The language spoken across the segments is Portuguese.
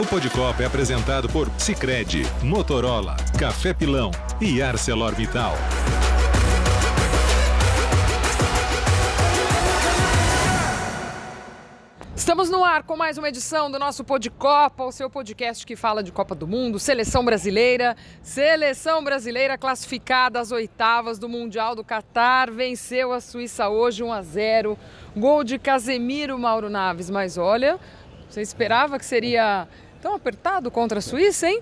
O Podcopa é apresentado por Sicredi, Motorola, Café Pilão e ArcelorMittal. Estamos no ar com mais uma edição do nosso Podcopa, o seu podcast que fala de Copa do Mundo, seleção brasileira. Seleção brasileira classificada às oitavas do Mundial do Catar, venceu a Suíça hoje 1 a 0. Gol de Casemiro Mauro Naves, mas olha, você esperava que seria tão apertado contra a Suíça, hein?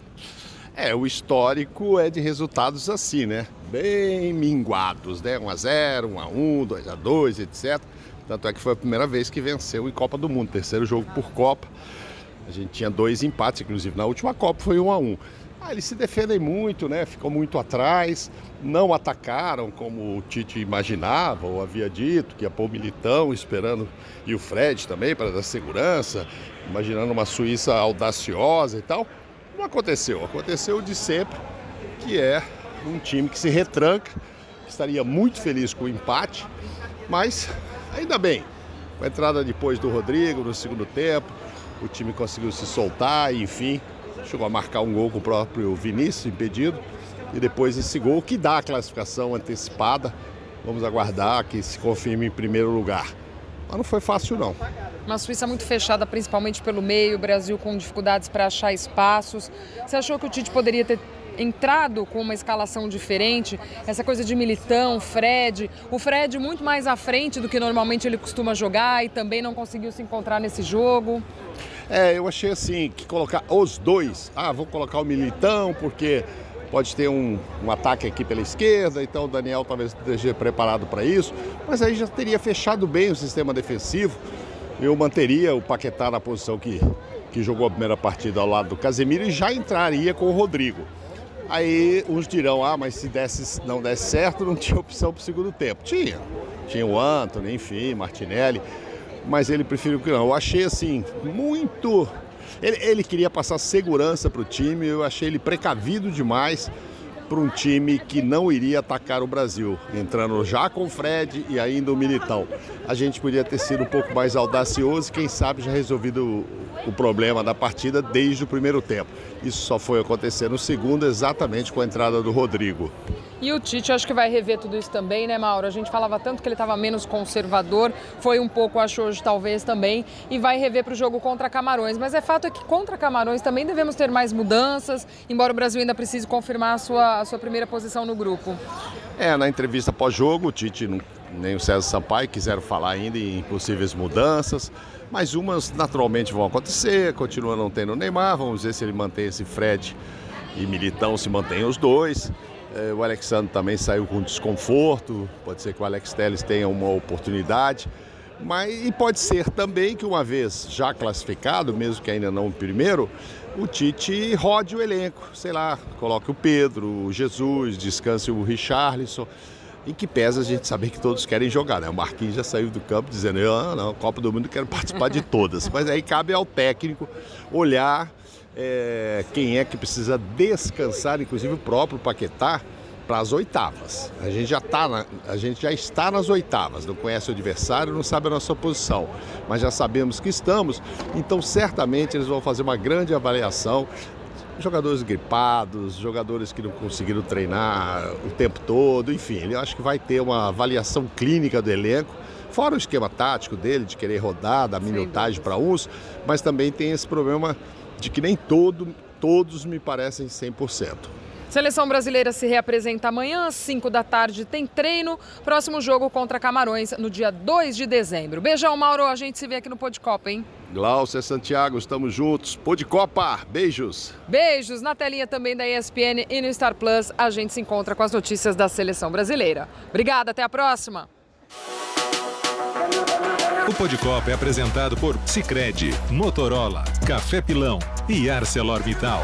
É, o histórico é de resultados assim, né? Bem minguados, né? 1 a 0, 1 a 1, 2 a 2, etc. Tanto é que foi a primeira vez que venceu em Copa do Mundo, terceiro jogo por Copa. A gente tinha dois empates, inclusive na última Copa foi um a um. Ah, eles se defendem muito, né? Ficam muito atrás, não atacaram como o Tite imaginava ou havia dito, que ia pôr o Militão esperando e o Fred também para dar segurança, imaginando uma Suíça audaciosa e tal. Não aconteceu, aconteceu de sempre, que é um time que se retranca, estaria muito feliz com o empate, mas Ainda bem, com a entrada depois do Rodrigo no segundo tempo, o time conseguiu se soltar enfim, chegou a marcar um gol com o próprio Vinícius impedido. E depois esse gol que dá a classificação antecipada. Vamos aguardar que se confirme em primeiro lugar. Mas não foi fácil, não. Uma Suíça muito fechada, principalmente pelo meio, o Brasil com dificuldades para achar espaços. Você achou que o Tite poderia ter entrado com uma escalação diferente, essa coisa de Militão, Fred, o Fred muito mais à frente do que normalmente ele costuma jogar e também não conseguiu se encontrar nesse jogo. É, eu achei assim, que colocar os dois, ah, vou colocar o Militão porque pode ter um, um ataque aqui pela esquerda, então o Daniel talvez esteja preparado para isso, mas aí já teria fechado bem o sistema defensivo, eu manteria o Paquetá na posição que, que jogou a primeira partida ao lado do Casemiro e já entraria com o Rodrigo. Aí uns dirão, ah, mas se desse, não desse certo, não tinha opção para o segundo tempo. Tinha. Tinha o Anthony, enfim, Martinelli. Mas ele preferiu que não. Eu achei assim, muito. Ele, ele queria passar segurança para o time, eu achei ele precavido demais para um time que não iria atacar o Brasil, entrando já com o Fred e ainda o Militão. A gente podia ter sido um pouco mais audacioso quem sabe já resolvido o, o problema da partida desde o primeiro tempo. Isso só foi acontecer no segundo, exatamente com a entrada do Rodrigo. E o Tite acho que vai rever tudo isso também, né, Mauro? A gente falava tanto que ele estava menos conservador, foi um pouco, acho hoje talvez também, e vai rever para o jogo contra Camarões. Mas é fato é que contra Camarões também devemos ter mais mudanças, embora o Brasil ainda precise confirmar a sua, a sua primeira posição no grupo. É, na entrevista pós-jogo, o Tite nem o César Sampaio quiseram falar ainda em possíveis mudanças, mas umas naturalmente vão acontecer, continua não tendo o Neymar, vamos ver se ele mantém esse Fred e Militão se mantém os dois. É, o Alexandre também saiu com desconforto, pode ser que o Alex Telles tenha uma oportunidade. Mas, e pode ser também que uma vez já classificado, mesmo que ainda não o primeiro, o Tite rode o elenco, sei lá, coloque o Pedro, o Jesus, descanse o Richarlison. Em que pesa a gente saber que todos querem jogar, né? O Marquinhos já saiu do campo dizendo, ah, não, Copa do Mundo quero participar de todas. Mas aí cabe ao técnico olhar é, quem é que precisa descansar, inclusive o próprio Paquetá, para as oitavas. A gente já tá na, a gente já está nas oitavas, não conhece o adversário, não sabe a nossa posição, mas já sabemos que estamos, então certamente eles vão fazer uma grande avaliação. Jogadores gripados, jogadores que não conseguiram treinar o tempo todo, enfim, eu acho que vai ter uma avaliação clínica do elenco fora o esquema tático dele, de querer rodar, dar minutagem para uns, mas também tem esse problema de que nem todo, todos me parecem 100%. Seleção brasileira se reapresenta amanhã às 5 da tarde, tem treino. Próximo jogo contra Camarões no dia 2 de dezembro. Beijão, Mauro. A gente se vê aqui no Podcopa, hein? Glaucia Santiago, estamos juntos. Podcopa, beijos. Beijos. Na telinha também da ESPN e no Star Plus, a gente se encontra com as notícias da seleção brasileira. Obrigada, até a próxima. O Podcopa é apresentado por Sicredi, Motorola, Café Pilão e ArcelorMittal.